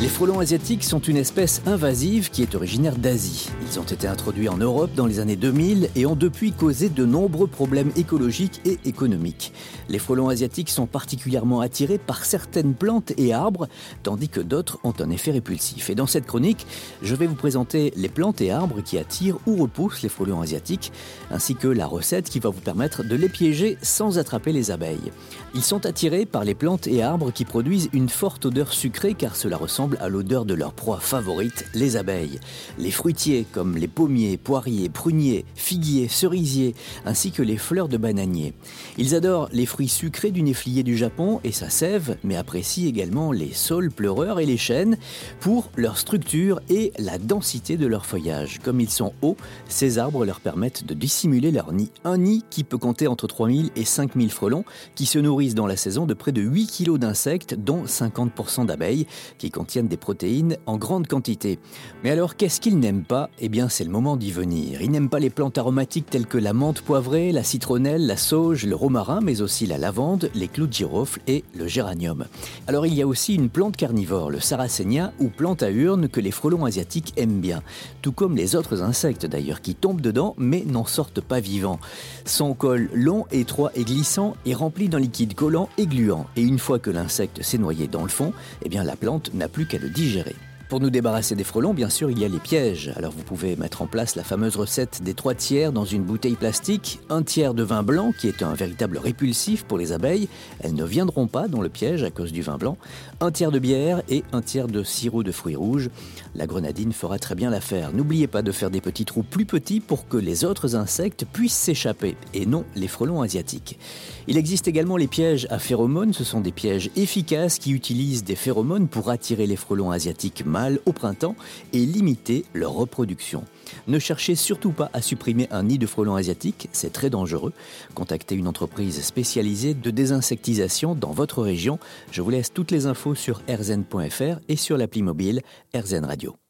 Les frelons asiatiques sont une espèce invasive qui est originaire d'Asie. Ils ont été introduits en Europe dans les années 2000 et ont depuis causé de nombreux problèmes écologiques et économiques. Les frelons asiatiques sont particulièrement attirés par certaines plantes et arbres, tandis que d'autres ont un effet répulsif. Et dans cette chronique, je vais vous présenter les plantes et arbres qui attirent ou repoussent les frelons asiatiques, ainsi que la recette qui va vous permettre de les piéger sans attraper les abeilles. Ils sont attirés par les plantes et arbres qui produisent une forte odeur sucrée car cela ressemble à l'odeur de leur proie favorite, les abeilles. Les fruitiers comme les pommiers, poiriers, pruniers, figuiers, cerisiers, ainsi que les fleurs de bananier. Ils adorent les fruits sucrés du néflier du Japon et sa sève, mais apprécient également les saules pleureurs et les chênes pour leur structure et la densité de leur feuillage. Comme ils sont hauts, ces arbres leur permettent de dissimuler leur nid. Un nid qui peut compter entre 3000 et 5000 frelons qui se nourrissent dans la saison de près de 8 kg d'insectes, dont 50% d'abeilles, qui contiennent des protéines en grande quantité. Mais alors, qu'est-ce qu'ils n'aiment pas? Eh bien, c'est le moment d'y venir. Ils n'aiment pas les plantes aromatiques telles que la menthe poivrée, la citronnelle, la sauge, le romarin, mais aussi la lavande, les clous de girofle et le géranium. Alors, il y a aussi une plante carnivore, le sarracenia ou plante à urne que les frelons asiatiques aiment bien, tout comme les autres insectes d'ailleurs qui tombent dedans mais n'en sortent pas vivants. Son col long, étroit et glissant est rempli d'un liquide collant et gluant et une fois que l'insecte s'est noyé dans le fond, eh bien la plante n'a plus qu'à le digérer. Pour nous débarrasser des frelons, bien sûr, il y a les pièges. Alors vous pouvez mettre en place la fameuse recette des trois tiers dans une bouteille plastique, un tiers de vin blanc qui est un véritable répulsif pour les abeilles. Elles ne viendront pas dans le piège à cause du vin blanc. Un tiers de bière et un tiers de sirop de fruits rouges. La grenadine fera très bien l'affaire. N'oubliez pas de faire des petits trous plus petits pour que les autres insectes puissent s'échapper et non les frelons asiatiques. Il existe également les pièges à phéromones. Ce sont des pièges efficaces qui utilisent des phéromones pour attirer les frelons asiatiques au printemps et limiter leur reproduction. Ne cherchez surtout pas à supprimer un nid de frelons asiatiques, c'est très dangereux. Contactez une entreprise spécialisée de désinsectisation dans votre région. Je vous laisse toutes les infos sur rzn.fr et sur l'appli mobile RZN Radio.